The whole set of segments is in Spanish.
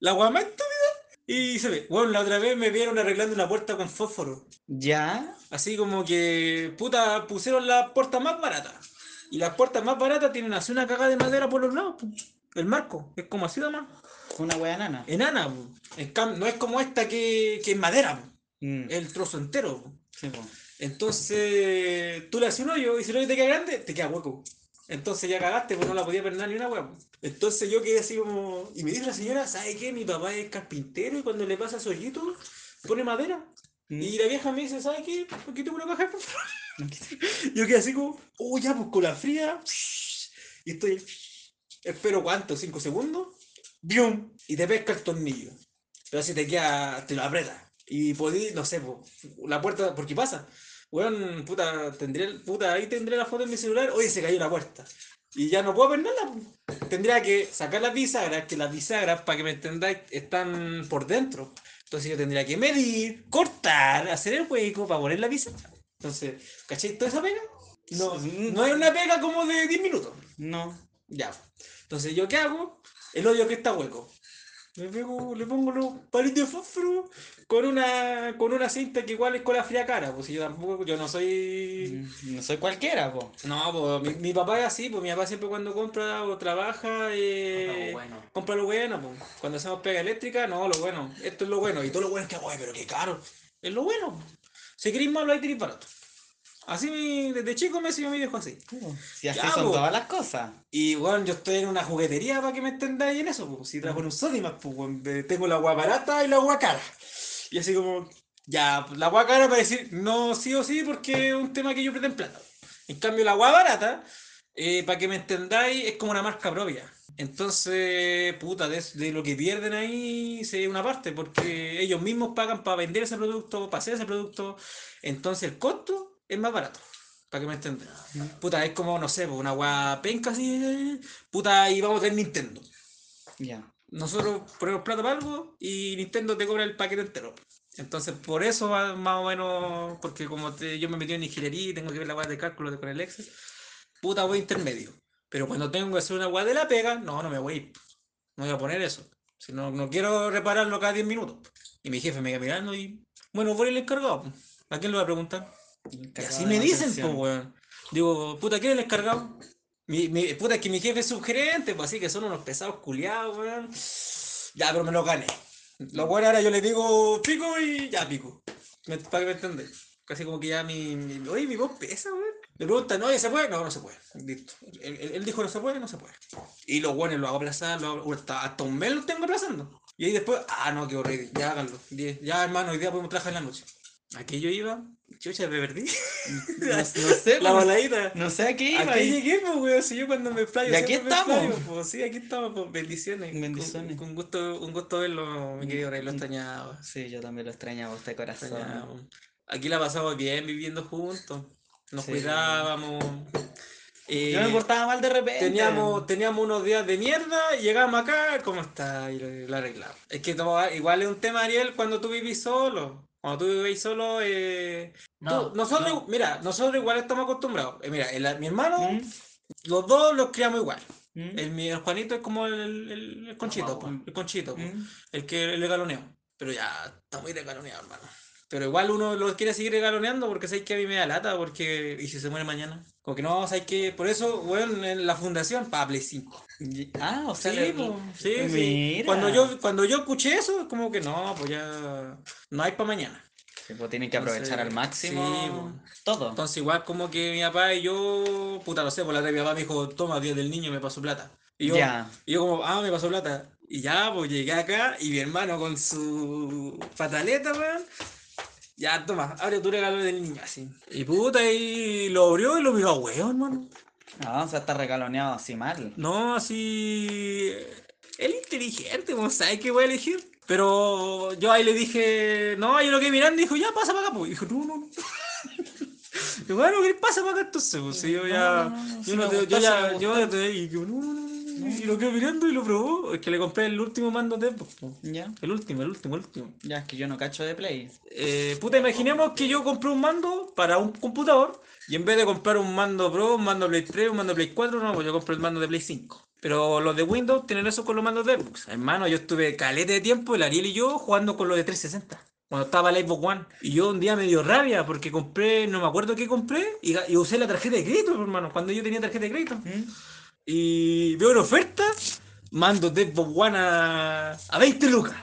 La weá más estúpida. Y se ve, bueno, la otra vez me vieron arreglando una puerta con fósforo. ¿Ya? Así como que, puta, pusieron las puertas más baratas. Y las puertas más baratas tienen así una cagada de madera por los lados. El marco, es como así nomás. Una wea nana. Enana, pu. En cam- no es como esta que, que es madera. Mm, el trozo entero. sí. Entonces, tú le haces un hoyo y si el hoyo te queda grande, te queda hueco. Entonces ya cagaste, pues no la podía perder ni una hueá. pu. Entonces yo quedé así como. Y me dijo la señora, ¿sabe qué? Mi papá es carpintero y cuando le pasa su hoyito, pone madera. Mm. Y la vieja me dice, ¿sabes qué? Aquí tengo una caja. Yo quedé así como, oh, ya, pues con la fría. Y estoy, espero cuánto, cinco segundos. ¡Bium! Y te pesca el tornillo. Pero si te queda, te lo aprieta. Y podí, no sé, pues, la puerta, porque pasa. Weón, puta, tendré, puta, ahí tendré la foto en mi celular. Oye, se cayó la puerta. Y ya no puedo ver nada. Tendría que sacar las bisagras, que las bisagras, para que me entendáis, están por dentro. Entonces yo tendría que medir, cortar, hacer el hueco para poner la bisagra. Entonces, ¿cachai? ¿Toda esa pega? No, no es una pega como de 10 minutos. No. Ya. Entonces, ¿yo qué hago? El hoyo que está hueco. Le, pego, le pongo los palitos de fósforo con una, con una cinta que igual es con la fría cara. Pues si yo tampoco, yo no soy. Mm, No soy cualquiera, po. No, pues mi, mi papá es así, pues mi papá siempre cuando compra o trabaja, eh, bueno. compra lo bueno, pues. Cuando hacemos pega eléctrica, no, lo bueno. Esto es lo bueno. Y todo lo bueno es que, güey, pero qué caro. Es lo bueno. Si queréis malo, hay tenéis barato. Así mi- desde chico me enseñó mi viejo así. Si así Ya, son po. todas las cosas. Y bueno, yo estoy en una juguetería para que me entendáis en eso, pues. Si trabajo en un Sodimac, pues, tengo la agua barata y la agua cara. Y así como, ya, pues, la agua cara para decir no sí o sí porque es un tema que yo pretendo en plata. En cambio, la agua barata, eh, para que me entendáis, es como una marca propia. Entonces, puta, de, de lo que pierden ahí se ve una parte, porque ellos mismos pagan para vender ese producto, para hacer ese producto. Entonces, el costo es más barato. Para que me entendan. Puta, es como, no sé, pues, una weá penca así. Puta, y vamos a tener Nintendo. Ya. Nosotros ponemos plata para algo y Nintendo te cobra el paquete entero. Entonces, por eso más o menos, porque como te- yo me metí en ingeniería y tengo que ver la weá de cálculo con el Excel, puta, voy intermedio. Pero cuando tengo que hacer una weá de la pega, no, no me voy a ir. No voy a poner eso. Si no, no quiero repararlo cada 10 minutos. Y mi jefe me queda mirando y, bueno, voy el encargado. ¿A quién lo va a preguntar? Y así me dicen, pues, weón. Digo, puta, ¿quién es el encargado? Mi, mi- puta, es que mi jefe es subgerente, pues así que son unos pesados culiados, weón. Ya, pero me lo gané. Lo bueno ahora yo le digo pico y ya pico. Me- para que me entendáis. Casi como que ya mi, mi- Oye, mi voz pesa, weón. Le preguntan, oye, ¿se puede? No, no se puede. Listo. Él, él- él dijo no se puede, no se puede. Y los buenos lo hago aplazar, lo hago- hasta, hasta un mes lo tengo aplazando. Y ahí después, ah, no, qué horrible, ya háganlo. Ya, hermano, hoy día podemos trabajar en la noche. Aquí yo iba, chucha, me perdí. No, no sé, La po. baladita. No sé a qué iba. Aquí llegué, pues, weón. Si yo cuando me explayo. Y aquí estamos. pues, sí, aquí estamos, pues. Bendiciones. Bendiciones. Con, gusto, un gusto verlo, mi querido Rey. Lo extrañaba. Sí, yo también lo extrañaba a usted, corazón. extrañaba. Aquí la pasamos bien viviendo juntos. Nos Sí. cuidábamos. Yo me eh, portaba mal de repente. Teníamos, teníamos unos días de mierda y llegamos acá, ¿cómo está? Y lo, lo arreglamos. Es que igual es un tema, Ariel, cuando tú vivís solo. Cuando tú vivís solo, eh, No, tú- nosotros, no. mira, nosotros igual estamos acostumbrados. Eh, mira, el- mi hermano, ¿Mm? los dos los criamos igual. ¿Mm? El, mi- el Juanito es como el, el, conchito, guagua. el conchito, po, ¿Mm? el que el galoneó. Pero ya está muy regaloneado, hermano. Pero igual uno lo quiere seguir regaloneando porque sabes que a mí me da lata, porque. ¿Y si se muere mañana? Como que no, sabes que. Por eso, weón, en la fundación, Play 5. Y- Ah, o sea, Sí, le- po, sí, sí. Cuando yo, cuando yo escuché eso, es como que no, pues ya. No hay para mañana. Sí, pues tienen que aprovechar Entonces, al máximo sí, todo. Entonces, igual como que mi papá y yo. Puta, no sé, por la otra vez mi papá me dijo, toma, día del niño, me pasó plata. Y yo, Ya. y yo como, ah, me pasó plata. Y ya, pues llegué acá y mi hermano con su pataleta, weón. Ya, toma, abre tu regalo del niño, así. Y puta, y lo abrió y lo miró a weón, hermano. No, o sea, está regaloneado así mal. No, así. Él inteligente, no sabe qué voy a elegir. Pero yo ahí le dije, no, yo lo que mirando, dijo, ya pasa para acá, pues. Y dijo, no, no, no. Y bueno, ¿qué pasa para acá entonces? Pues yo ya. Yo no yo ya. Yo no, no, Y lo quedó mirando y lo probó. Es que le compré el último mando de Xbox, po. Ya. El último, el último, el último. Ya, es que yo no cacho de Play. Eh, puta, imaginemos que yo compré un mando para un computador y en vez de comprar un mando Pro, un mando Play 3, un mando Play 4, no, pues yo compré el mando de Play 5. Pero los de Windows tienen eso con los mandos de Xbox. Hermano, yo estuve calete de tiempo, el Ariel y yo, jugando con los de 360. Cuando estaba el Xbox One. Y yo un día me dio rabia porque compré, no me acuerdo qué compré, y, ga- y usé la tarjeta de crédito, hermano, cuando yo tenía tarjeta de crédito. ¿Mm? Y veo una oferta, mando de Xbox One a, a 20 lucas.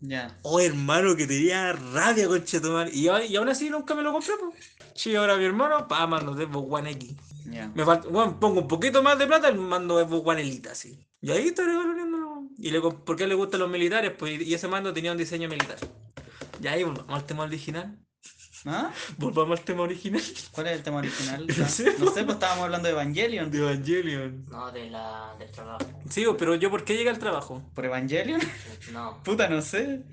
Ya. Oh, hermano, que tenía rabia, conchetumar. Y, a- y aún así nunca me lo compré, pues. Sí, ahora mi hermano, pa, mando de Xbox One X. Ya. Me falta, bueno, pongo un poquito más de plata y mando Xbox One Elite, así. Y ahí está regaloneándolo. ¿Y le, por qué le gustan los militares? Pues y ese mando tenía un diseño militar. Y ahí volvamos al tema original. ¿Ah? Volvamos al tema original ¿Cuál es el tema original? No sé, No sé, pues estábamos hablando de Evangelion. de Evangelion. No, de la, del trabajo. Sí, pero yo, ¿por qué llegué al trabajo? ¿Por Evangelion? No. Puta, no sé.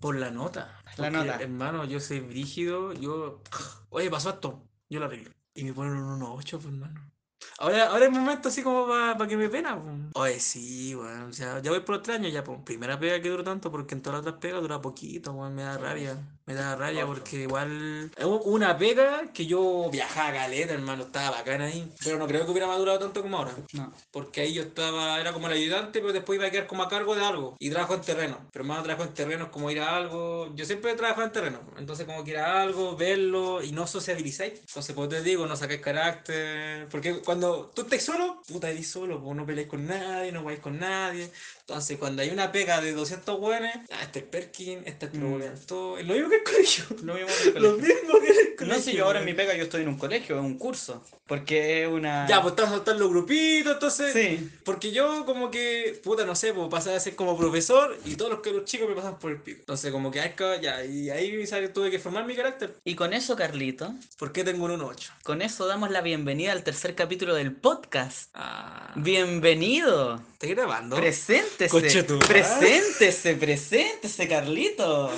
Por la nota. La Porque, nota. Hermano, yo soy brígido, yo... Oye, pasó esto, yo lo arreglo. Y me ponen un 1.8, pues, hermano. Ahora, ahora es momento así como para que me pena, pues. Oye, sí, weón. O sea, ya voy por otro año ya, pues. Primera pega que duró tanto, porque en todas las otras pegas dura poquito, weón. Me da rabia. Me da rabia porque igual... Una pega que yo viajaba a caleta, hermano. Estaba bacán ahí. Pero no creo que hubiera madurado tanto como ahora. No. Porque ahí yo estaba, era como el ayudante, pero después iba a quedar como a cargo de algo. Y trabajo en terreno. Pero más trabajo en terreno es como ir a algo. Yo siempre he trabajado en terreno. Entonces, como que ir a algo, verlo y no sociabilizáis. Entonces, pues te digo, no sacáis carácter. Porque cuando tú estés solo, puta, eres solo. Pues no peleáis con nadie, no vais con nadie. Entonces, cuando hay una pega de 200 buenos, ah, este es Perkin, este es Mm. todo. Es lo mismo que el colegio. Lo mismo en el Lo colegio. mismo que el colegio. No, si yo ahora en mi pega yo estoy en un colegio, en un curso. Porque es una. Ya, pues están soltando los grupitos, entonces. Sí. Porque yo como que, puta, no sé, pues pasé a ser como profesor y todos los que los chicos me pasan por el pico. Entonces como que ya, y ahí ¿sabes? tuve que formar mi carácter. Y con eso, Carlito, ¿Por qué tengo un 1.8? con eso damos la bienvenida al tercer capítulo del podcast. Ah, Bienvenido. ¿Estoy grabando? Preséntese. Tu madre. Preséntese, preséntese, Carlito.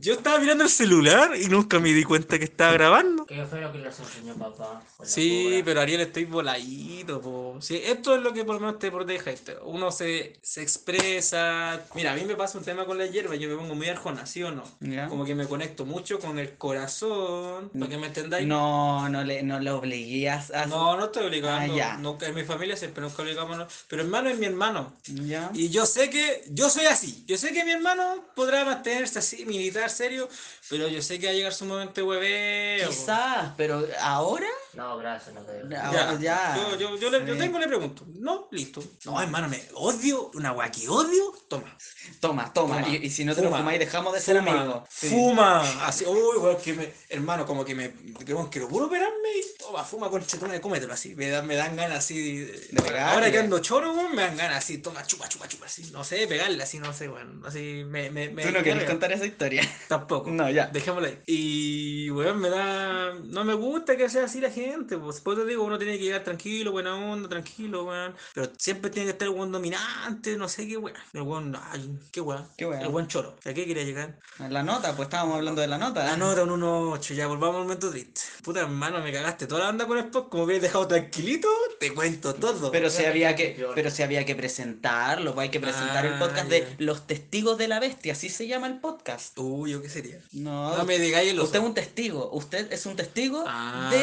Yo estaba mirando el celular y nunca me di cuenta que estaba grabando. ¿Qué fue lo que les enseñó papá? Con la Sí, cobra? pero Ariel estoy voladito, po. Sí, esto es lo que por lo menos te protege. este. Uno se, se expresa. Mira, a mí me pasa un tema con la hierba, yo me pongo muy arjona, ¿sí o no? ¿Ya? Como que me conecto mucho con el corazón, para que me entendáis. No, no le, no le obligué a. No, no estoy obligando. Ah, ya. Nunca en mi familia siempre nunca obligamos. Pero hermano es mi hermano. ¿Ya? Y yo sé que yo soy así. Yo sé que mi hermano podrá mantenerse así, militar, serio. Pero yo sé que va a llegar su momento de hueveo. Quizás, pero ahora. No, gracias, no te Ya. Ya, Ahora ya. Yo, yo, yo, le, yo tengo, le pregunto. No, listo. No, hermano, me odio. Una weá que odio. Toma. Toma, toma. Toma, Y, y si no te lo fuma, fumáis, dejamos de ser Fuma, amigos. Sí. fuma. Así, uy, weón, que me. Hermano, como que me. Que, weón, quiero puro operarme y toma, fuma con chetona, cómetelo así. Me dan, me dan ganas así. De, ahora que ando choro, weón, me dan ganas así. Toma, chupa, chupa, chupa, así. No sé, pegarle así, no sé, weón. Así me. me, me Tú no querés carga. contar esa historia. Tampoco. No, ya. Dejémoslo ahí. Y, weón, me da. No me gusta que sea así la gente. Pues, pues te digo, uno tiene que llegar tranquilo, buena onda, tranquilo, weón. Pero siempre tiene que estar el weón dominante, no sé qué weón. El weón, ay, qué weón. Qué weón. El weón choro. ¿A qué quería llegar? La nota, pues estábamos hablando de la nota. La nota, un 1.8, ya volvamos al momento triste. Puta hermano, me cagaste toda la banda con el podcast. Como hubieras dejado tranquilito, te cuento todo. Pero si había que, pero si había que presentarlo, pues hay que presentar el Ah, podcast de Los Testigos de la Bestia, así se llama el podcast. Uy, ¿yo qué sería? No, No me digáis el usted es oso. un testigo, usted es un testigo de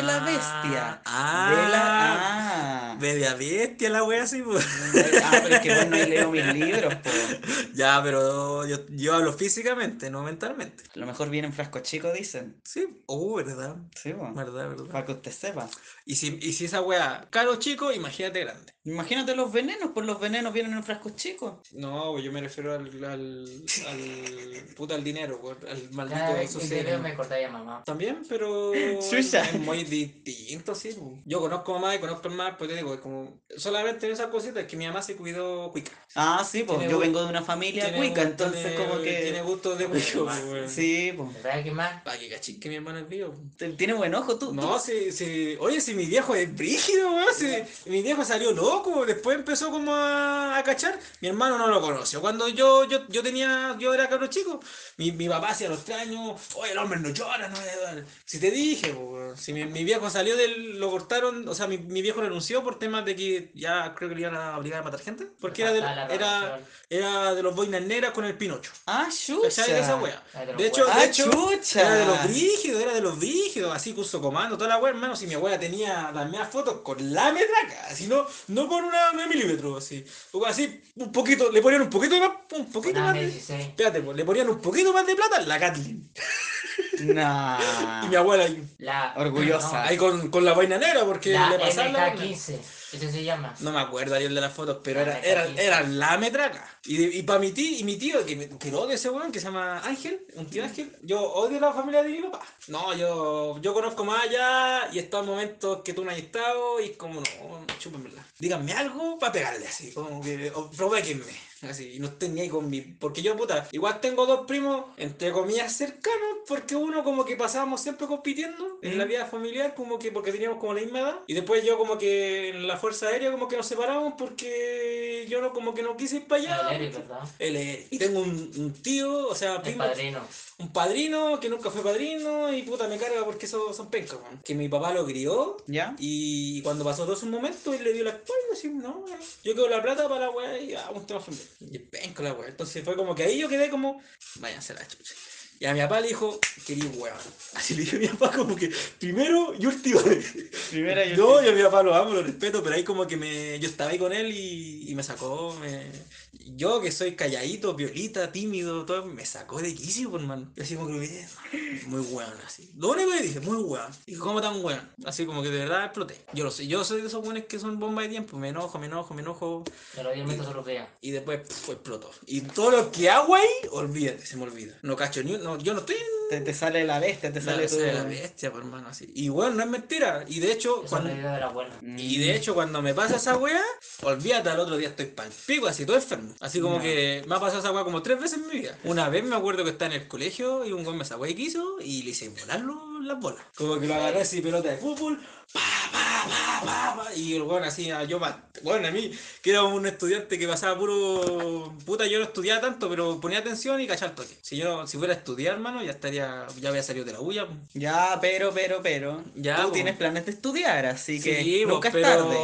la Ah, bestia. ah. de la ah. Media bestia la wea así, pues. Ah, pero es que vos no leído mis libros, po. Ya, pero yo, yo hablo físicamente, no mentalmente. A lo mejor viene en frasco chico, dicen. Sí, oh, verdad. Sí. Verdad, verdad. Para que usted sepa. Y si, y si esa wea caro chico, imagínate grande. Imagínate los venenos, pues los venenos vienen en frascos chicos. No, yo me refiero al, al, al puta al dinero, weón, al maldito te suceso. veo me cortáis a mamá. También, pero Chucha. es muy distinto, sí. Yo conozco a mamá y conozco al más, pues te digo, es como solamente en esas cositas que mi mamá se cuidó cuica. Ah, sí, pues Tiene yo vengo de una familia Tiene cuica, entonces tiene- como Tiene que... gustos de Oye, cuico, weón. Sí, pues. ¿Sabes qué más? Para que cachín que mi hermano es vivo. Tiene buen ojo tú. No, si, si, oye, si mi viejo es brígido, weón, si mi viejo salió loco, después empezó como a, a cachar, mi hermano no lo conoció. Cuando yo, yo, yo tenía, yo era cabro chico, mi, mi papá hacía los tres años, oye, el hombre no llora, no. Si te dije, po, si mi, mi viejo salió del, lo cortaron, o sea, mi, mi viejo renunció por temas de que ya creo que le iban a obligar a matar gente, porque era de, era, era de los boinas negras con el Pinocho. Ah. De esa chucha. wea. Ah, de hecho, weas. de Ah, hecho, chucha. era de los brígidos, era de los brígidos, así curso comando, toda la wea, hermano. Si mi abuela tenía las mismas fotos con la metraca, así no, no no con una, una milímetro, así. Así, un poquito, le ponían un poquito más, un poquito no, más de, Espérate, pues, le ponían un poquito más de plata la Kathleen. No. y mi abuela ahí. La, orgullosa. No, ahí con, con, la vaina negra, porque la le pasaron la. 15 ese se llama. No me acuerdo el de las fotos, pero La era, era, era la metraca. Y, y para mi tío, y mi tío, que, que lo odio ese weón, que se llama Ángel, un tío Ángel, yo odio la familia de mi papá. No, yo, yo conozco más allá y he estado en momentos que tú no has estado y es como, no, chúpenmela. Díganme algo para pegarle así, como que, o provoquenme. Así, y no estén ni ahí con mi. Porque yo, puta, igual tengo dos primos, entre comillas, cercanos, porque uno como que pasábamos siempre compitiendo en la vida familiar, como que porque teníamos como la misma edad. Y después yo, como que en la Fuerza Aérea, como que nos separamos porque yo no, como que no quise ir para allá. El Eric, y tengo un, un tío, o sea, primo, padrino. un padrino que nunca fue padrino y puta me carga porque esos son pencas, man. Que mi papá lo crió ¿Ya? y cuando pasó todo su momento, él le dio la espalda, así, no, yo quiero la plata para la weá y ah, un tema familiar. Y la weá. Entonces fue como que ahí yo quedé como, váyanse la chucha. Y a mi papá le dijo, quería weón. Así le dije a mi papá como que primero y última vez. Primera y No, yo a mi papá lo amo, lo respeto, pero ahí como que me, yo estaba ahí con él y, y me sacó, me- yo que soy calladito, violita, tímido, todo, me sacó de quicio, por hermano. Y así como que bien, muy weón, así. Lo único que dije, muy weón. Y ¿cómo tan weón? Así como que de verdad exploté. Yo lo sé, yo soy de esos weones que son bomba de tiempo, me enojo, me enojo, me enojo, Pero 10 metros se lo vea. y después puf, explotó. Y todo lo que hago ahí, olvídate, se me olvida. No cacho ni no, yo no estoy en Te, te sale la bestia, te sale la, todo. la bestia, por hermano, así. Y bueno, no es mentira. Y de hecho, cuando, y de hecho, cuando me pasa esa weá, olvídate, al otro día estoy pa'l pico, así todo enfermo. Así como No. que me ha pasado esa weá como tres veces en mi vida. Una vez me acuerdo que estaba en el colegio y un weón me sacó y quiso y le hice volarlo las bolas. Como que lo agarré así, pelota de fútbol, pa, y el weón así, ah, yo, bueno, a mí, que era un estudiante que pasaba puro. Puta, yo no estudiaba tanto, pero ponía atención y cachaba el toque. Si yo, si fuera a estudiar, hermano, ya estaría, ya había salido de la bulla. pues. Ya, pero, pero, pero. Ya, Tú po. tienes planes de estudiar, así que pues, nunca tarde.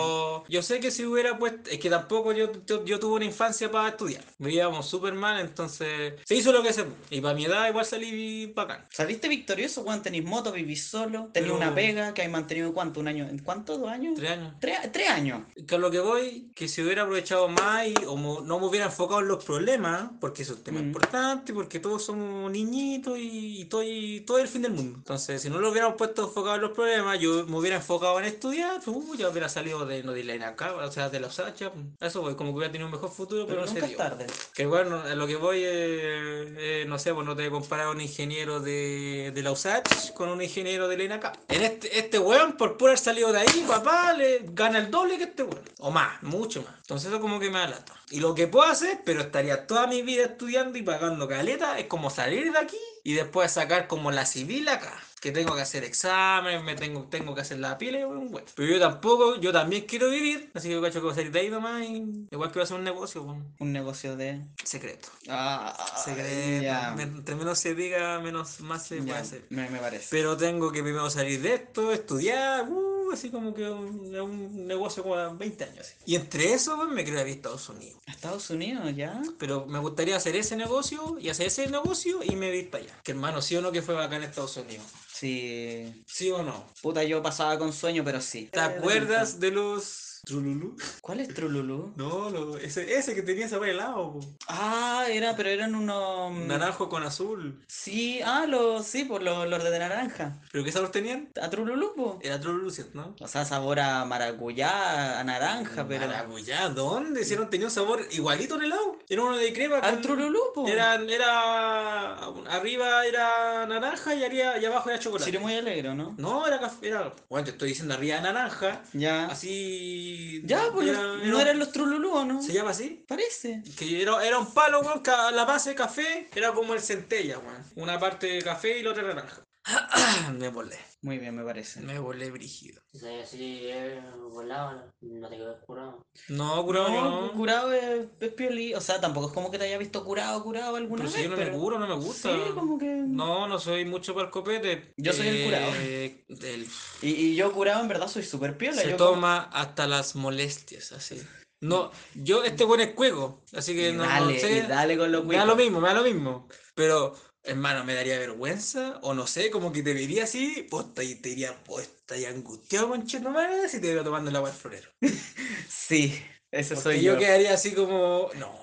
yo sé que si hubiera puesto, es que tampoco yo, yo, tuve una infancia para estudiar. Vivíamos súper mal, entonces se hizo lo que se pudo. Y para mi edad igual salí bacán. Saliste victorioso, Juan, tenés moto, vivís solo, tenés Pero- una pega que hay mantenido cuánto, un año, ¿en cuánto? ¿Dos años? Tres años. Tres, tres años. Que a lo que voy, que si hubiera aprovechado más y o mo- no me hubiera enfocado en los problemas, porque eso es un tema Mm. importante, porque todos somos niñitos y, y todo, y todo es el fin del mundo. Entonces, si no lo hubiéramos puesto enfocado en los problemas, yo me hubiera enfocado en estudiar, pues, uh, ya hubiera salido de, no de la INACA, o sea, de la USACHA. Eso voy, como que hubiera tenido un mejor futuro, pero, Pero no se nunca es dio. tarde. Que bueno, a lo que voy, eh, eh, no sé, pues no te he comparado a un ingeniero de, de la USACH con un ingeniero de la INACA. En este, este weón, por haber salido de ahí, papá, le gana el doble que este weón. O más, mucho más. Entonces eso como que me da lata. Y lo que puedo hacer, pero estaría toda mi vida estudiando y pagando caleta, es como salir de aquí y después sacar como la civil acá. Que tengo que hacer exámenes, me tengo, tengo que hacer la pila, y weón, bueno. Pero yo tampoco, yo también quiero vivir, así que yo cacho que voy a salir de ahí nomás y igual que voy a hacer un negocio. Un negocio de. Secreto. Ah, Secreto. Entre menos se diga, menos más se puede hacer. me, me parece. Pero tengo que primero salir de esto, estudiar, uh, así como que un, un negocio como a 20 años. así. Y entre eso, pues, me quiero ir a Estados Unidos. ¿A Estados Unidos ya? Pero me gustaría hacer ese negocio y hacer ese negocio y me ir para allá. Que hermano, sí o no que fue bacán en Estados Unidos. Sí. ¿Sí o no? Puta, yo pasaba con sueño, pero sí. ¿Te acuerdas de los Trululú? ¿Cuál es Trululú? No, lo- ese, ese que tenía ese helado, po. Ah, era, pero eran unos. naranjo con azul. Sí, ah, los, sí, por los, los de naranja. ¿Pero qué sabor tenían? A Trululú, po. Era Trululú. ¿no? O sea, sabor a maracuyá, a naranja, pero. Maracuyá, ¿dónde? Hicieron, tenía un sabor igualito en el helado. Era uno de crema. Al con- Trululú, po. Era, era, arriba era naranja y, arriba, y abajo era chocolate. Chile muy alegre, ¿no? No, era café, era, bueno, te estoy diciendo arriba naranja, Ya. así... Ya, pues era- los- era- no eran los Trululú, ¿o no? ¿Se llama así? Parece. Que era, era un palo, weón, la base de café era como el centella, weón. Una parte de café y la otra naranja. me volé, Muy bien, me parece. me volé brígido. Si soy así, eh, volado, no te quedas curado. No, curado No, no. curado es, es piolí. O sea, tampoco es como que te haya visto curado, curado alguna Pero si vez. yo no pero- me curo, no me gusta. Sí, como que. No, no soy mucho para el copete. Yo soy el curado. Eh, el- Y, y yo curado en verdad soy súper piola. se yo como- toma hasta las molestias, así. No, yo este buen es cueco, así que Y no, dale, no sé. y dale con los me da lo mismo, me da lo mismo. Pero hermano, me daría vergüenza, o no sé, como que te vería así, posta, y te diría, pues, ahí angustiado con madre si te veo tomando el agua del florero. Sí, Porque soy yo yo. quedaría así como, no,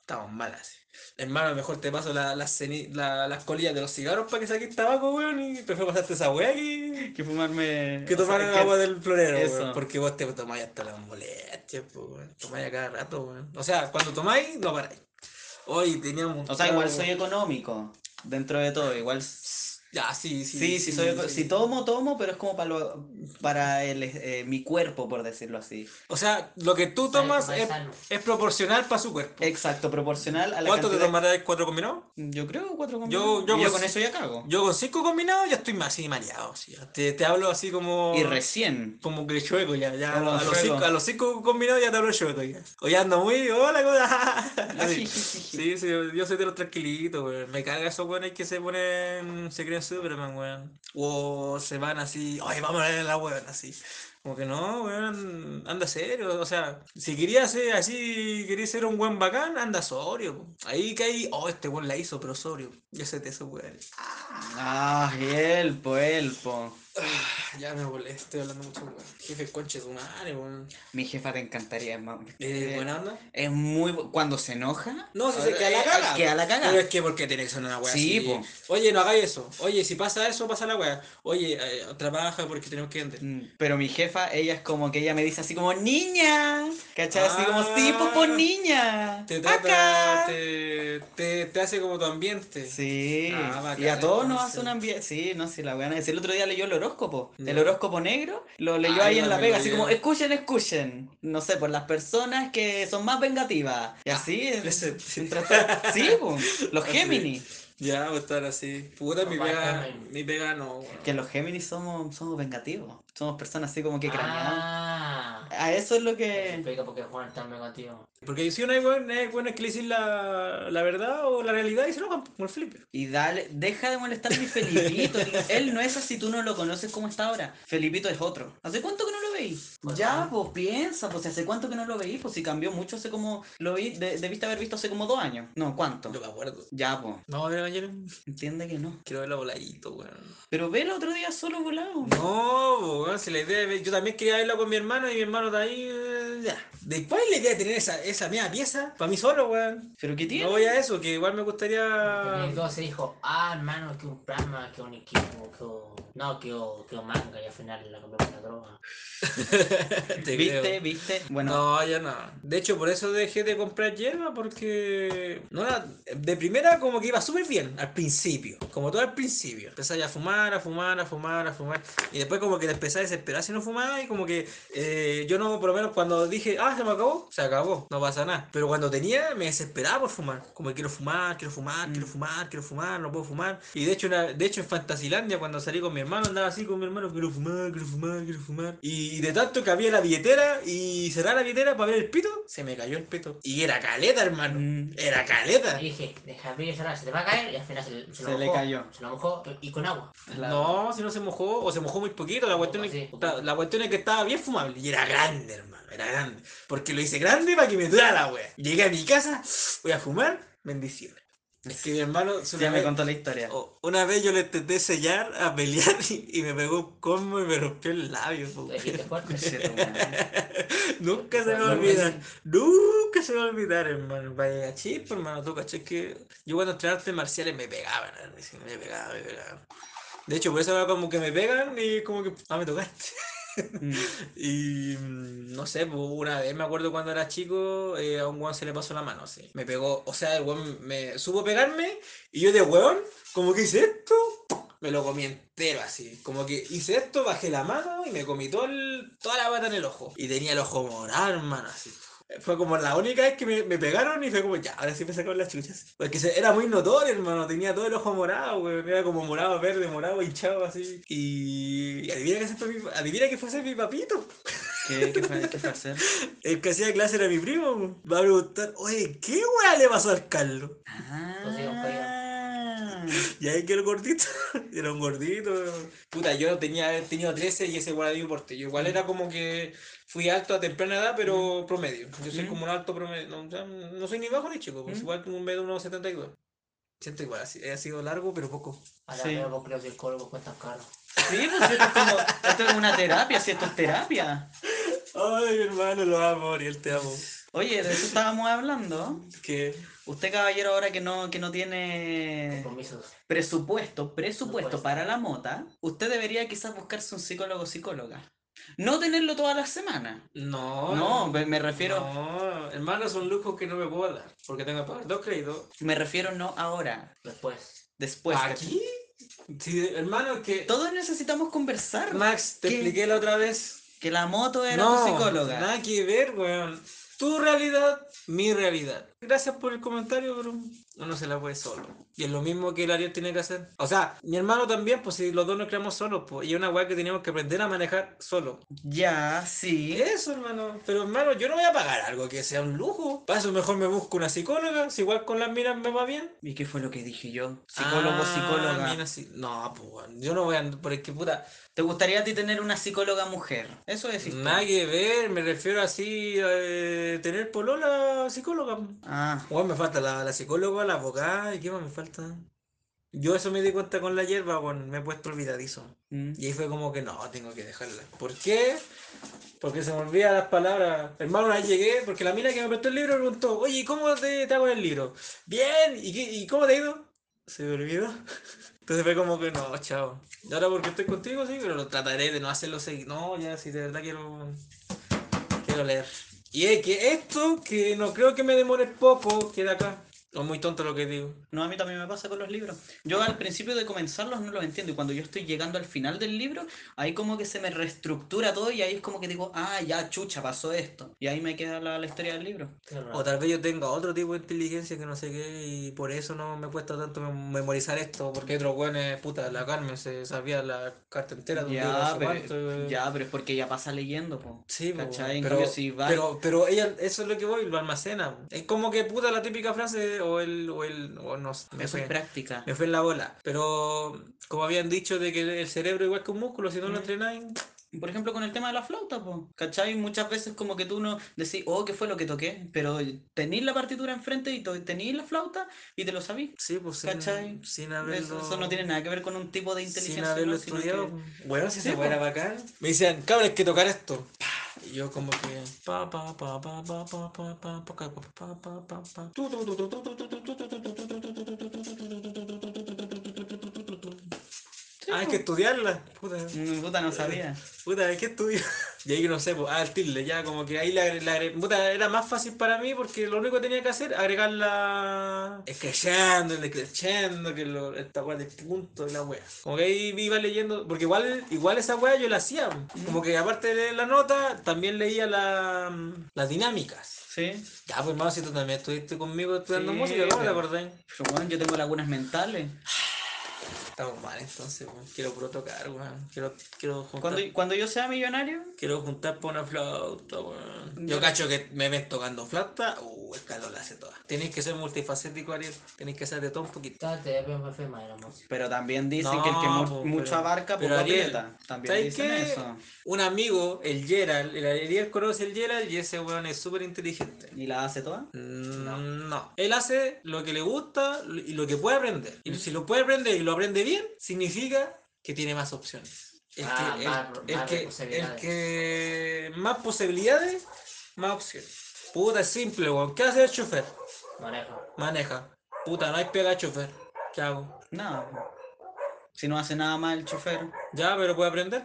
estamos mal así. Hermano, mejor te paso la- las ceni- la- las colillas de los cigarros para que saques tabaco, weón, y prefiero pasarte esa weá que, Que fumarme. que o sea, tomar el que- agua del florero, eso. weón, porque vos te tomáis hasta las molestias, weón. Tomáis a cada rato, weón. O sea, cuando tomáis, no paráis. Hoy teníamos. O sea, igual soy económico. Dentro de todo, igual. Ya, sí, sí. Sí, sí, soy, tomo, tomo, pero es como para, lo, para el, eh, mi cuerpo, por decirlo así. O sea, lo que tú tomas es, es proporcional para su cuerpo. Exacto, proporcional a la ¿Cuánto te cantidad- tomarás cuatro combinados? Yo creo cuatro combinados. yo Y yo con- con eso ya cago. Yo con cinco combinados ya estoy más así mareado. sí. Te, te hablo así como. Y recién. Como que chueco ya. ya Como a, los cinco, a los cinco combinados ya te hablo chueco ya. O ya ando muy. Hola, ¿cómo. Sí, sí, yo soy de los tranquilitos. Me caga esos weones que se ponen. Se creen Superman, weón. O se van así. Ay, vamos a ver la weón, así. Como que no, weón, anda serio. O sea, si querías ser así, querías ser un buen bacán, anda sobrio. po. Ahí caí, oh, este weón la hizo, pero sobrio. Ya se te eso, weón. Ah, elpo, elpo. Ah, ya me volé, estoy hablando mucho, weón. Jefe, conche tu madre, weón. Mi jefa te encantaría. ma- Eh, ¿Buena onda? Es muy. bu- Cuando se enoja. No, si se queda la caga. Queda la caga. Pero es que porque tiene que ser una weá Sí, así. po. Oye, no hagáis eso. Oye, si pasa eso, pasa la weá. Oye, eh, trabaja porque tenemos que vender. Mm, Pero mi jefa, ella es como que ella me dice así como niña. ¿Cachai? Así como sí, pues por Ah. niña. Te trata, Acá. te, te, te hace como tu ambiente. Sí, Ah, bacán, y a todos nos entonces. hace un ambiente. Sí, no sé, la weá. El otro día leyó el horóscopo. El horóscopo negro lo leyó Ah, ahí en la pega, así como escuchen, escuchen. No sé, por las personas que son más vengativas. Y así. es- ese- mientras- sí, pues, los Así. Géminis. Ya, voy a estar así. Puta, mi Géminis. mi pega no. Que los Géminis somos, somos vengativos. Somos personas así como que craneadas. Ah. A eso es lo que. explica por qué Juan está muy contigo. Porque si uno es bueno, es bueno es que le dicen la, la verdad o la realidad y se lo hagan como el Felipe. Y dale, deja de molestar a mi Felipito. él, él no es así, tú no lo conoces como está ahora. Felipito es otro. ¿Hace cuánto que no Pues ya, pues piensa, pues hace cuánto que no lo veis, pues si cambió mucho hace como. Lo vi, de- debiste haber visto hace como dos años. No, ¿cuánto? No me acuerdo. Ya, pues. Vamos a ver Evangelion. Entiende que no. Quiero verla voladito, weón. Pero ve el otro día solo volado. No, po, weón, si la idea es ver- yo también quería verla con mi hermano y mi hermano está ahí, eh, ya. Después la idea de tener esa, esa media pieza para mí solo, weón. ¿Pero qué tiene? No voy a eso, que igual me gustaría. Porque luego se dijo, ah, hermano, que un plasma, que un equipo, que un... No, que un, que un manga y al final la por la droga. Te ¿Viste? creo. ¿Viste? Bueno, No, ya no. De hecho, por eso dejé de comprar hierba porque no era- de primera como que iba súper bien al principio, como todo al principio. Empecé a fumar, a fumar, a fumar, a fumar y después como que te empecé a desesperar si no fumaba y como que eh, yo no, por lo menos cuando dije, ah, se me acabó, se acabó, no pasa nada. Pero cuando tenía me desesperaba por fumar, como que quiero fumar, quiero fumar, quiero Mm. fumar, quiero fumar, no puedo fumar. Y de hecho, una- de hecho en Fantasilandia cuando salí con mi hermano andaba así con mi hermano, quiero fumar, quiero fumar, quiero fumar. Y de tanto que había la billetera y cerrar la billetera para ver el pito, se me cayó el pito. Y era caleta, hermano. Mm. Era caleta. Y dije, deja abrir y cerrar, se te va a caer y al final se, se, lo Se le mojó, cayó. Se lo mojó y con agua. la- No, si no se mojó, o se mojó muy poquito, la cuestión, es, Sí, la, la cuestión es que estaba bien fumable. Y era grande, hermano, era grande. Porque lo hice grande para que me durara la wea. Llegué a mi casa, voy a fumar, bendiciones. Es que mi hermano, Ya me vez- contó la historia. una vez yo le intenté sellar a pelear y, y me pegó un combo y me rompió el labio. Nunca se me va a No, olvidar. Nunca se me va a olvidar, hermano. Vaya chip, hermano. Tú caché que yo cuando entrenaba artes marciales me pegaban, me pegaban, me pegaban. De hecho, por eso ahora como que me pegan y como que, ah, me tocaste. Mm. Y mm, no sé, pues, una vez me acuerdo cuando era chico, eh, a un weón se le pasó la mano, así. Me pegó, o sea, el weón me supo pegarme y yo de weón, como que hice esto, me lo comí entero así. Como que hice esto, bajé la mano y me comí todo toda la bata en el ojo. Y tenía el ojo morado, hermano, así. Fue como la única vez que me, me pegaron y fue como, ya, ahora sí me sacaron las chuchas. Porque se- era muy notorio, hermano, tenía todo el ojo morado, weón. Era como morado, verde, morado, hinchado así. Y, y adivina que, ese fue mi- adivina que fuese mi papito. ¿Qué, qué fue, qué fue hacer? El que hacía clase era mi primo. Va a preguntar, oye, ¿qué weá le pasó al Carlos? Pues Ah. Y ahí que el gordito, era un gordito. Puta, yo tenía tenido 13 y ese weá de mi porte. Yo igual era como que fui alto a temprana edad, pero promedio. Yo soy Mm. como un alto promedio. No, no soy ni bajo ni chico, pues Mm. igual como un medio 1,72. Siento igual, ha si- ha sido largo, pero poco. A la Sí. vez porque los psicólogos cuestan caro. Sí, pues esto es como. Esto es una terapia, si esto es terapia. Ay, hermano, lo amo, Ariel, te amo. Oye, de eso estábamos hablando. Que Usted, caballero, ahora que no, que no tiene Compromisos. presupuesto, presupuesto para la mota, usted debería quizás buscarse un psicólogo o psicóloga. No tenerlo todas las semanas. no. No, me, me refiero, No, hermano, es un lujo que no me puedo dar. Porque tengo que pagar dos créditos. me refiero no ahora, Después. después. ¿Aquí? Sí, hermano, es que. Todos necesitamos conversar. Max, te ¿Qué? expliqué la otra vez. Que la moto era no, tu psicóloga. Nada que ver, weón. Tu realidad, mi realidad. Gracias por el comentario, pero uno se la puede solo. Y es lo mismo que el Ariel tiene que hacer. O sea, mi hermano también, pues si los dos nos creamos solos, pues. Y es una weá que tenemos que aprender a manejar solo. Ya, sí. Eso, hermano. Pero, hermano, yo no voy a pagar algo que sea un lujo. Para eso mejor me busco una psicóloga. Si igual con las miras me va bien. ¿Y qué fue lo que dije yo? Psicólogo, Ah, psicóloga. mina, sí. No, pues, yo no voy a. Porque, puta. ¿Te gustaría a ti tener una psicóloga mujer? Eso tú. Nada que ver. Me refiero así. a tener polola psicóloga. Ah, Weón, me falta la, la psicóloga, la abogada, ¿y qué más me falta? Yo eso me di cuenta con la hierba, weón, me he puesto olvidadizo. mm. Y ahí fue como que no, tengo que dejarla. ¿Por qué? Porque se me olvidan las palabras. Hermano, una vez llegué, porque la mina que me prestó el libro preguntó, oye, ¿y ¿cómo te, te hago el libro? Bien, ¿y, qué, ¿y cómo te ha ido? Se me olvidó. Entonces fue como que no, chao. Y ahora porque estoy contigo, sí, pero lo trataré de no hacerlo seguir. No, ya, si de verdad quiero. Quiero leer. Y es que esto, que no creo que me demore poco, queda acá. O muy tonto lo que digo. No, a mí también me pasa con los libros. Yo al principio de comenzarlos no los entiendo y cuando yo estoy llegando al final del libro, ahí como que se me reestructura todo y ahí es como que digo, ah, ya, chucha, pasó esto. Y ahí me queda la, la historia del libro. O tal vez yo tenga otro tipo de inteligencia que no sé qué y por eso no me cuesta tanto mem- memorizar esto. Porque hay otros weones, puta, la Carmen se sabía la carta entera de un libro, no Ya pero, ya, pero es porque ella pasa leyendo, po. Sí, pero, cambio, si va- pero, pero ella, eso es lo que voy, lo almacena. Es como que puta la típica frase o el, o el, o no sé, me Eso es fue, práctica. me fue en la bola. Pero como habían dicho de que el cerebro igual que un músculo, si no lo entrenáis, Por ejemplo, con el tema de la flauta, po. ¿Cachai? Muchas veces como que tú no decís, oh, ¿qué fue lo que toqué? Pero tenéis la partitura enfrente y tenéis la flauta y te lo sabís. sí, pues sin, ¿Cachai? sin Eso, haberlo... eso no tiene nada que ver con un tipo de sin inteligencia. haberlo ¿no? Sino estudiado. que- Bueno, si Sí, se fuera bacán. Me decían, cabrón, hay que tocar esto. Y yo como que... Pa, pa, pa, pa, pa, pa, pa, pa, pa, pa, pa, pa, pa, Ah, hay que estudiarla. Puta. Mm, puta no sabía. Puta, hay que estudiar. Y ahí no sé, pues, ah, el tilde, ya como que ahí la, puta, era más fácil para mí porque lo único que tenía que hacer agregar la escrechando, decrechando, que lo, esta weá de punto y la weá. Como que ahí iba leyendo, porque igual, igual esa weá yo la hacía. Mm. Como que aparte de la nota, también leía la, las dinámicas. Sí. Ya, pues, hermano, si tú también estuviste conmigo estudiando música, ¿cómo te acordás? Pero bueno, yo tengo lagunas mentales. Estamos mal entonces, weón. Quiero puro tocar, weón. Quiero, quiero juntar. Cuando, cuando yo sea millonario, Quiero juntar por una flauta, weón. Yo cacho que me ves tocando flauta, uh, el calor la hace toda. Tenéis que ser multifacético, Ariel. Tenéis que ser de todo un poquito. Pero también dicen No, que el que mu- po, mucho pero- abarca, pero poco Ariel, aprieta. También ¿Sabes dicen qué? eso. Un amigo, el Gerald, el Ariel conoce el Gerald y ese weón es súper inteligente. ¿Y la hace toda? Mm, No. Él hace lo que le gusta y lo que puede aprender. Y si lo puede aprender y lo aprende bien, significa que tiene más opciones. El, Ah, que, el- más- el más que, el posibilidades. que más posibilidades, más opciones. Puta, es simple, weón. ¿Qué hace el chofer? Maneja. Maneja. Puta, no hay pega de chofer. ¿Qué hago? Nada. po. Si no hace nada mal el chofer. Ya, pero puede aprender.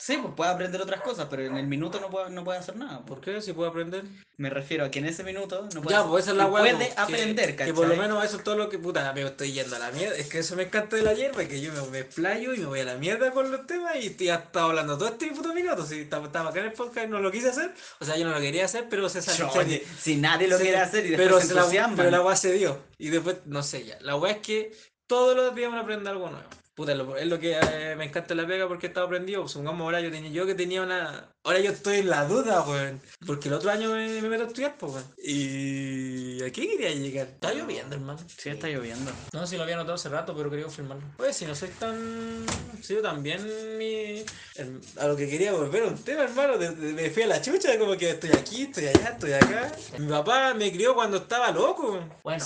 Sí, pues puede aprender otras cosas, pero en el minuto no puede, no puede hacer nada. po. ¿Por qué? Si puede aprender. Me refiero a que en ese minuto no puede Ya, hacer- pues esa es la weá. Puede pues, que- aprender, que, ¿cachai? por lo menos eso es todo lo que. Puta, amigo, estoy yendo a la mierda. Es que eso me encanta de la hierba, que yo me, me explayo y me voy a la mierda con los temas y ya estaba hablando todo este puto minuto. Si estaba, acá en el podcast y no lo quise hacer. O sea, yo no lo quería hacer, pero se salió. Oye, si nadie lo se- quiere hacer y pero, después se se la, pero la weá se dio. Y después, no sé ya. La weá es que todos los días uno aprende algo nuevo. Puta, lo- es lo que eh, me encanta la pega porque estaba aprendido. Supongamos ahora yo tenía, yo que tenía una. Ahora yo estoy en la duda, weón. Porque el otro año me, me meto a estudiar, pues, weón. Y. ¿A qué quería llegar? Está lloviendo, hermano. Sí, está lloviendo. No, si lo había notado hace rato, pero quería confirmarlo. Oye, si no soy tan. Si yo también mi. el- A lo que quería volver a un tema, hermano. de- de- me fui a la chucha, como que estoy aquí, estoy allá, estoy acá. Mi papá me crió cuando estaba loco. Bueno,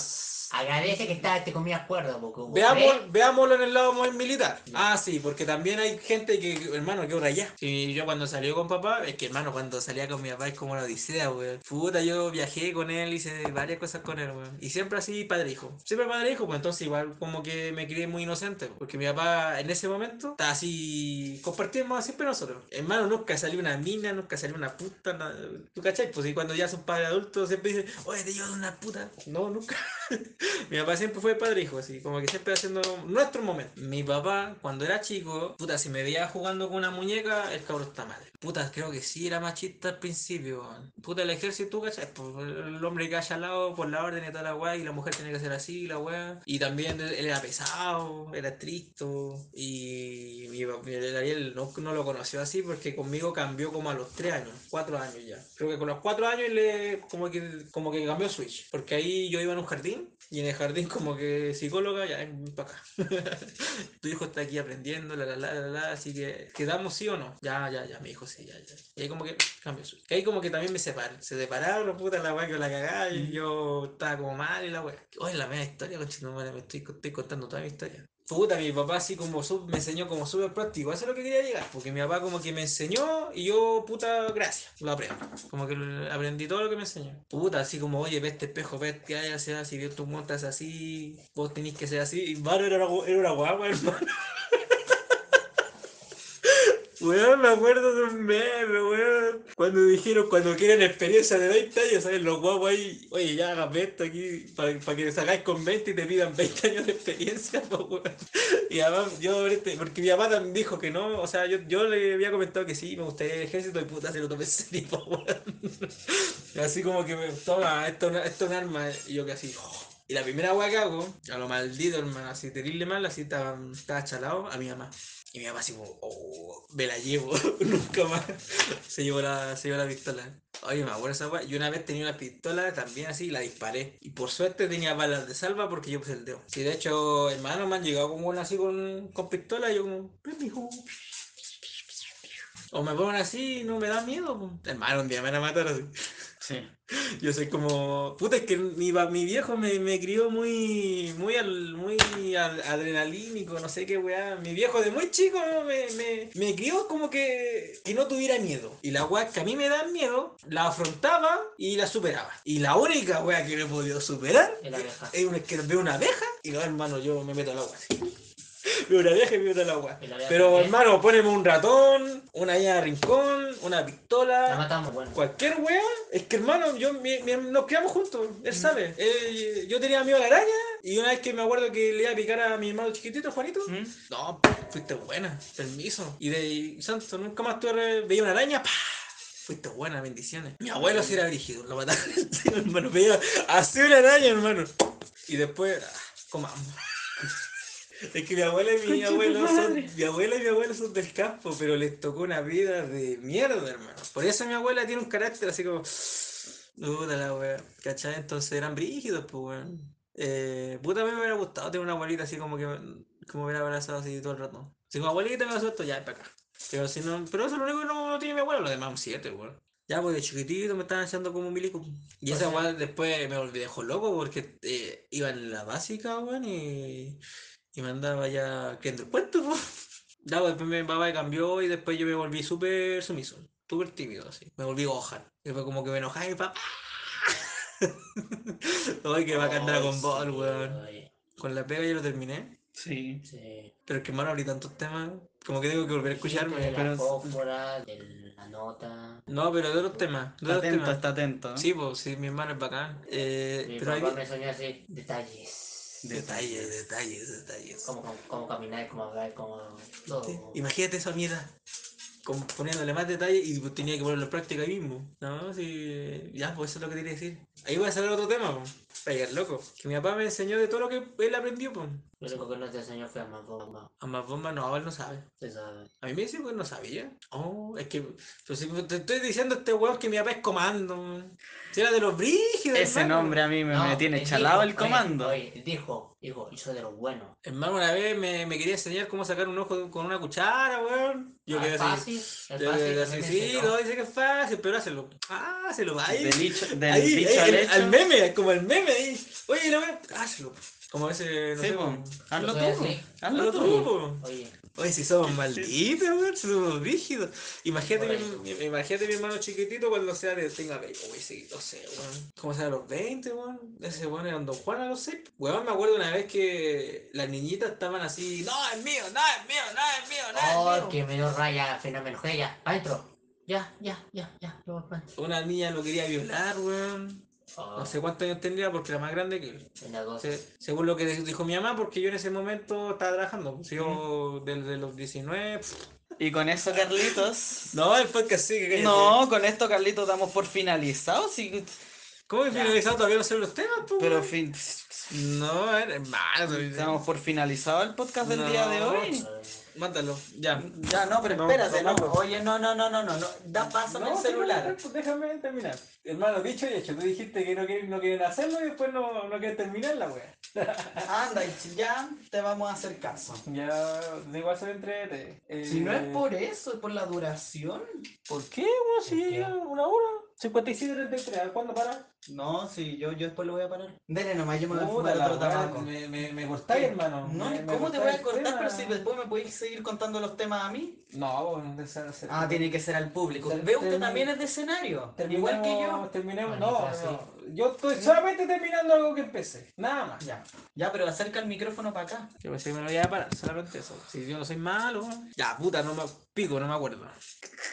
agradece que estaba, te comías cuerda, porque Veamos, veámoslo en el lado muy militar. Ah, sí, porque también hay gente que, hermano, que hora ya. Sí, yo cuando salió con papá, es que hermano, cuando salía con mi papá es como una odisea, weón. Puta, yo viajé con él, hice varias cosas con él, weón. Y siempre así, padre-hijo. Siempre padre-hijo, pues entonces igual como que me crié muy inocente. Porque mi papá en ese momento estaba así, compartíamos siempre nosotros. Hermano, nunca salió una mina, nunca salió una puta. nada. ¿Tú cachai? Pues y cuando ya son padres adultos siempre dicen, oye, te llevo de una puta. No, nunca. Mi papá siempre fue padre hijo, así, como que siempre haciendo nuestro momento. Mi papá, cuando era chico, puta, si me veía jugando con una muñeca, el cabrón está mal. Puta, creo que sí era machista al principio. Puta, el ejército, ¿cachai? Pues, el hombre que haya al lado por la orden y toda la weá, y la mujer tenía que ser así, la weá. Y también él era pesado, era estricto. Y mi papá, el Ariel no, no lo conoció así porque conmigo cambió como a los 3 años, 4 años ya. Creo que con los 4 años le como que, como que cambió switch. Porque ahí yo iba en un jardín y en el jardín como que psicóloga, ya, para acá. tu hijo está aquí aprendiendo, la, la, la, la, la, así que, ¿quedamos sí o no? Ya, ya, ya, mi hijo sí, ya, ya. Y ahí como que cambió switch. Que ahí como que también me separé, se separaron, puta, la weá que la cagaba y yo estaba como mal y la weá. Oye, la media historia, conchito, me estoy, estoy contando toda mi historia. Puta, mi papá así como sub- me enseñó como súper práctico, eso es lo que quería llegar, porque mi papá como que me enseñó y yo, puta, gracias, lo aprendo. Como que aprendí todo lo que me enseñó. Puta, así como, oye, ve este espejo, ve que hay, así, tú montas así, vos tenés que ser así. Y Mano era una, era una guagua, hermano. Weón, me acuerdo de un meme, weón. Cuando dijeron, cuando quieren experiencia de 20 años, ¿sabes? Los guapos ahí, oye, ya hagas esto aquí para, para que sacáis con 20 y te pidan 20 años de experiencia, pues, weón. Y además, yo, este, porque mi papá también dijo que no, o sea, yo, yo le había comentado que sí, me gustaría el ejército y puta, se lo tomé serio, weón. Así como que me toma, esto, esto es un arma, y yo que así, oh. Y la primera weá que hago, a lo maldito, hermano, así terrible mal, así estaba, estaba chalado a mi mamá. Y mi mamá así como, oh, me la llevo, nunca más. Se llevó la, se llevó la pistola. Oye, me acuerdo esa weá. Yo una vez tenía una pistola también así y la disparé. Y por suerte tenía balas de salva porque yo puse el dedo. Sí, de hecho, hermano, me han llegado como una así con, con pistola y yo como. O me ponen así y no me da miedo. Hermano, un día me van a matar así. Sí. Yo soy como. Puta, es que mi, mi viejo me, me crió muy. Muy, al, muy al- adrenalínico, no sé qué weá. Mi viejo de muy chico me, me, me crió como que, que no tuviera miedo. Y las weas que a mí me dan miedo, la afrontaba y la superaba. Y la única wea que no he podido superar la es una- que veo una abeja y no, hermano, yo me meto al agua así. Me agua. La abeja Pero hermano, poneme un ratón, una llave de rincón, una pistola. La matamos, bueno. Cualquier wea, es que hermano, yo mi- mi- nos criamos juntos, él sabe. Él- yo tenía miedo a la araña y una vez que me acuerdo que le iba a picar a mi hermano chiquitito, Juanito, ¿Mm? no, fuiste buena, permiso. Y de y, santo, nunca más tuve, veía una araña, ¡pah! Fuiste buena, bendiciones. Mi abuelo sí era brígido, lo mataron, sí, hermano, veía así una araña, hermano. Y después, ah, comamos. Es que mi abuela y mi abuelo son, mi abuela y mi abuelo son del campo, pero les tocó una vida de mierda, hermano. Por eso mi abuela tiene un carácter así como. Puta la wea, ¿cachai? Entonces eran brígidos, pues weón. Eh, puta, a mí me hubiera gustado tener una abuelita así como que como me hubiera abrazado así todo el rato. Si como abuelita me la suelto, ya es para acá. Pero si no, pero eso es lo único que no, no tiene mi abuela, lo demás un 7, weón. Ya, pues de chiquitito me estaban echando como un milico. Y esa weá después me dejó loco porque eh, iba en la básica, weón, y, y me andaba ya creyendo el cuento, pues. Ya, pues después mi papá cambió y después yo me volví súper sumiso, súper tímido, así. Me volví Gohan. Y fue como que me enojaba y papá. Ay, que Ay, Ball, sí, weón. oye, Con la pega ya lo terminé. Sí. sí. Pero es que hermano abrí tantos temas, como que tengo que volver a escucharme. de pero- la fósfora, de la nota. No, pero de otros temas. De Está otros atento, temas. está atento. ¿no? Sí, pues sí, mi hermano es bacán. Eh, Mi pero hay papá me soñó así, detalles. Detalles, detalles, detalles. Cómo, cómo, cómo caminar, cómo hablar, cómo todo. Imagínate esa mierda. Como poniéndole más detalle y pues, tenía que ponerlo en práctica ahí mismo. No, sí. Ya, pues eso es lo que quería decir. Ahí voy a salir otro tema, pues. Oiga, loco. Que mi papá me enseñó de todo lo que él aprendió, pues. Lo único que no te enseñó fue a más bomba. A más bomba no, él no sabe. Se sabe. A mí me dice que no sabía. Oh, es que. Pues, si te estoy diciendo a este weón que mi papá es comando. man. Si era de los brígidos. Ese hermano. nombre a mí me, No, me tiene chalado dijo, el comando. Oye, oye, dijo, dijo, yo soy de los buenos. Hermano, una vez me, me quería enseñar cómo sacar un ojo con una cuchara, weón. Yo Ah, quedé así. fácil, es yo fácil. así, sí, no, dice que es fácil, pero hazlo. Hazlo, ahí. Del dicho, del ahí, dicho ahí, al hecho. al meme, como el meme Oye, no, hazlo. Como ese, no Sí, sé, po. po. Hazlo tú. Hazlo Hazlo tú. tú, po. Oye, Oye, si somos malditos, weón, somos rígidos. Imagínate, mi, imagínate mi hermano chiquitito cuando sea de tenga 20, uy, sí, no sé, weón. ¿Cómo sea a los 20, weón? Ese weón era un Don Juan a los 6. Weón, me acuerdo una vez que las niñitas estaban así, no, es mío, no, es mío, no, es mío, no, es oh, mío. que me dio raya, fenómeno. Ya, ya, adentro. Ya, ya, ya, ya, voy. Una niña lo quería violar, weón. Oh, No sé cuántos años tendría porque era más grande que él. Se- según lo que dijo mi mamá, porque yo en ese momento estaba trabajando. pues, Yo desde los 19. pff. Y con eso, Carlitos. No, el podcast sigue. cállate. No, con esto, Carlitos, damos por finalizados. Sí, ¿Cómo que finalizado todavía no sé los temas? pues, pero fin, No, hermano. damos por finalizado el podcast del día de No. hoy. Mándalo, ya. Ya, no, pero No, espérate, no, no. no. Oye, no, no, no, no, no. no. Da, pásame el celular. pues déjame terminar. Hermano, dicho y hecho, tú dijiste que no quieren, no quieren hacerlo y después no, no quieren terminar la wea. Anda, y ya te vamos a hacer caso. Ya, igual se entrete. Eh, Si no es por eso, es por la duración. ¿Por qué, weón? Si ¿Por qué? una hora. 57, 33, ¿cuándo para? No, sí, yo, yo después lo voy a parar. Dele nomás, yo me voy a fumar otro tabaco. me, me, me cortáis, hermano. No, Me- ¿cómo te voy a cortar? tema. Pero si después me podéis seguir contando los temas a mí. No, bueno, de ser- ser- Ah, tiene que ser al público. Ter- Ve, usted también es de escenario. Igual que yo. Terminemos, no, así. no. Yo estoy solamente terminando algo que empecé. Nada más. Ya, ya, pero acerca el micrófono para acá. Yo pensé que me lo iba a parar, solamente eso. Si yo no soy malo. Ya, puta, no me pico, no me acuerdo.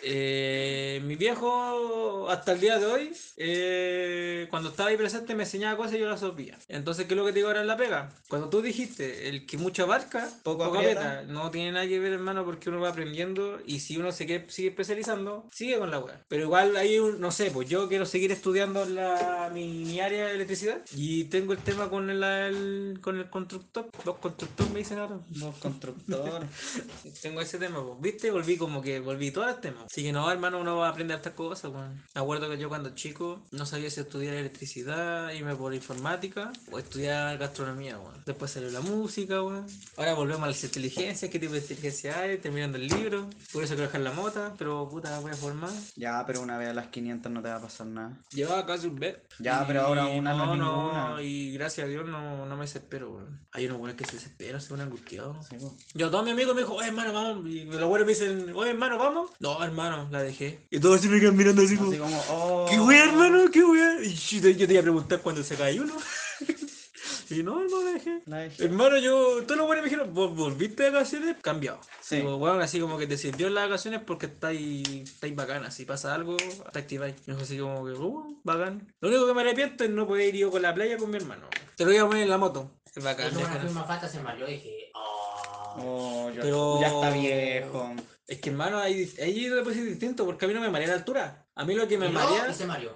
Eh, mi viejo, hasta el día de hoy, eh, cuando estaba ahí presente, me enseñaba cosas y yo las olvidaba. Entonces, ¿qué es lo que te digo ahora en la pega? Cuando tú dijiste, el que mucho abarca, Poco poco, aprieta. no tiene nada que ver, hermano, porque uno va aprendiendo y si uno se quiere, sigue especializando, sigue con la weá. Pero igual hay un, no sé, pues yo quiero seguir estudiando la, mi, mi área de electricidad y tengo el tema con el, el- con el constructor. Los constructores me dicen ahora. Los constructores. Tengo ese tema, pues, ¿viste? Volví como que volví todos los temas. Así que no, hermano, uno va a aprender estas cosas, weón. Me acuerdo que yo cuando chico no sabía si estudiar electricidad, irme por informática o estudiar gastronomía. Después salió la música, weón. Ahora volvemos a las inteligencias, qué tipo de inteligencia hay, terminando el libro. Por eso quiero dejar la mota, pero puta, voy a formar. ya, pero una vez a las 500 no te va a pasar nada. Llevaba casi un mes. Ya, pero ahora una no es ninguna. Y gracias a Dios no, no me desespero, weón. Hay unos buenos que se desesperan, se ponen angustiados. Sí. Yo, todos mis amigos me dijo, oye hermano, vamos. Y los buenos me dicen, oye hermano, vamos. No, hermano, la dejé. Y todos así me quedan mirando así como, Así como, oh. ¿qué wea, hermano? ¿Qué wea? Y yo, yo te iba a preguntar cuándo se cae uno. y no, no la dejé. La dejé. Hermano, yo, todos los buenos me dijeron, ¿vos volviste de vacaciones? Cambiado. Sí. Digo, weón, así como que te sirvió las vacaciones porque estáis, estáis bacanas. Si pasa algo, te activáis. Y así como que, uh, bacán. Lo único que me arrepiento es no poder ir yo con la playa con mi hermano. Te lo voy a poner en la moto. Es bacán. Yo una falta se mareó y dije, oh. Oh, ya, Pero- ya está viejo. Es que hermano, ahí, ahí le puse distinto porque a mí no me marea la altura. A mí lo que me no, marea. se mareó.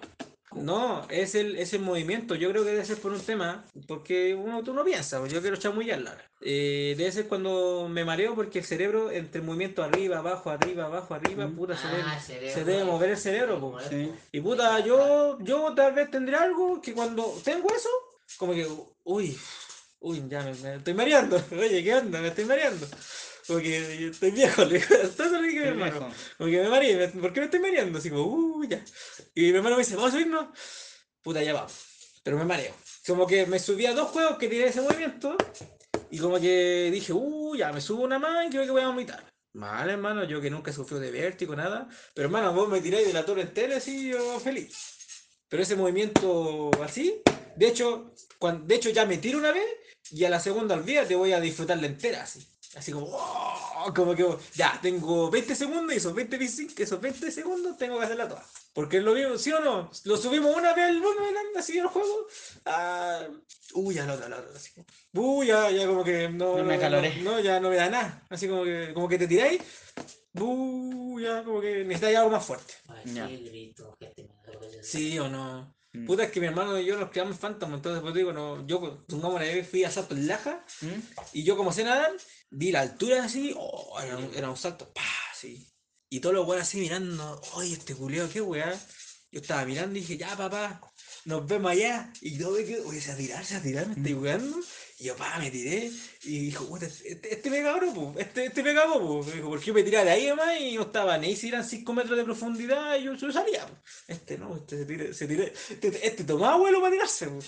No, es el, es el movimiento. Yo creo que debe ser por un tema, porque uno tú no piensas, pues, yo quiero chamullarla. Eh, debe ser cuando me mareo porque el cerebro, entre el movimiento arriba, abajo, arriba, abajo, arriba, Mm. puta, se, Ah, debe, se debe eh. mover el cerebro. Sí. Y puta, yo, yo tal vez tendré algo que cuando tengo eso, como que, uy, uy, ya me, me estoy mareando. Oye, ¿qué onda? Me estoy mareando. Porque yo estoy viejo, le digo, dije a mi hermano. viejo. Como que me mareé, ¿por qué me estoy mareando? Así como, uh, ya. Y mi hermano me dice, ¿vamos a subirnos? Puta, ya vamos. Pero me mareo. Como que me subí a dos juegos que tienen ese movimiento. Y como que dije, uh, ya, me subo una más y creo que voy a vomitar. Mal, hermano, yo que nunca sufrido de vértigo, nada. Pero hermano, vos me tiráis de la torre entera así, yo feliz. Pero ese movimiento así, de hecho, cuan- de hecho ya me tiro una vez y a la segunda olvídate, voy a disfrutarla entera así. Así como, "Oh", como que ya, tengo 20 segundos y esos 20, vici- esos 20 segundos tengo que hacerla toda. Porque es lo mismo, ¿sí o no? Lo subimos una vez al boomerang así al juego. Ah, uy, ya la otra, la otra. Así. como, Uy, ya, ya como que no, No me caloré. No, ya no me da nada. Así como que, como que te tiráis. Uy, ya como que necesitáis algo más fuerte. Sí, grito, da lo que. Sí o no. Mm. Puta, es que mi hermano y yo nos criamos en Phantom, entonces pues digo, no, yo una vez fui a salto en Laja ¿Mm? y yo como sé nadar, vi la altura así, oh, era, un, era un salto, pa, así. Y todos los weones así mirando, oye, este culeo, qué weá. Yo estaba mirando y dije, ya papá, nos vemos allá. Y yo ve que, oye, se a tirar, se va a tirar, me estoy weando. Y yo, pa, me tiré. Y dijo, este, este me po, este, este me cagó, po. Dijo, porque yo me tiré de ahí además y no estaba ni si eran 5 metros de profundidad y yo, yo salía, po. Este no, este se tiré, se tiré, este, este tomaba vuelo para tirarse, po.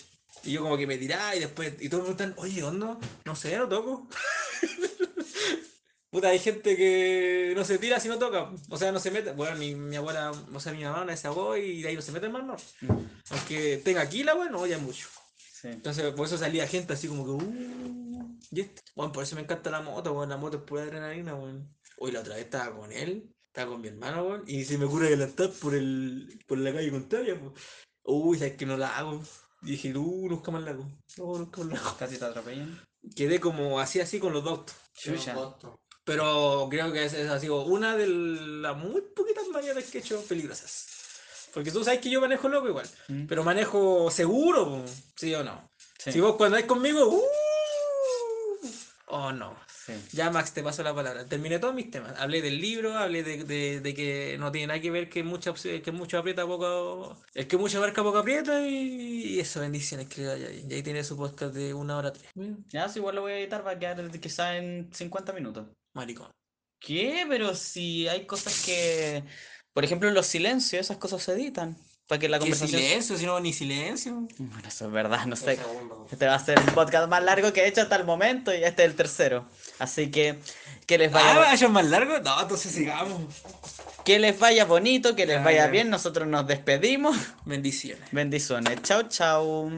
Y yo como que me tiraba y después, y todos me preguntan, oye, ¿dónde? No sé, no toco. Puta, hay gente que no se tira si no toca. O sea, no se mete. Bueno, mi, mi abuela, o sea, mi mamá una vez se ahogó y de ahí no se mete más, no. Mm. Aunque tenga aquí la weá, no oye mucho. Sí. Entonces, por eso salía gente así como que, uh, y este. Bueno, por eso me encanta la moto, weón. La moto es pura adrenalina, weón. Hoy la otra vez estaba con él, estaba con mi hermano, weón, y se me ocurre adelantar por el, por la calle contraria, pues. Uy, sabes que no la hago. Y dije, uh, nunca más la hago. No, nunca más la hago. Casi te atropellan. Quedé como así, así con los dos. Chucha. Pero creo que esa ha sido una de las muy poquitas mañanas que he hecho peligrosas. Porque tú sabes que yo manejo loco igual. Mm. Pero manejo seguro, ¿sí o no? Sí. Si vos cuando andáis conmigo, ¡uh! Oh, no. Sí. Ya, Max, te paso la palabra. Terminé todos mis temas. Hablé del libro, hablé de, de- de que no tiene nada que ver que mucho, que mucho aprieta, poco. El que mucho abarca, poco aprieta. Y, y eso, bendiciones, querida. Y ahí tiene su podcast de una hora tres. Ya, si igual lo voy a editar, va a quedar quizá en 50 minutos. Maricón. ¿Qué? Pero si hay cosas que. Por ejemplo, los silencios, esas cosas se editan. Para que la ¿Qué conversación. silencio? Si no, ni silencio. Bueno, eso es verdad, no sé. Este va a ser el podcast más largo que he hecho hasta el momento y este es el tercero. Así que que les vaya, Ah, ¿vaya más largo? No, entonces sigamos. que les vaya bonito, que les Ya, vaya ya. bien. Nosotros nos despedimos. Bendiciones. Bendiciones. Chao, chao.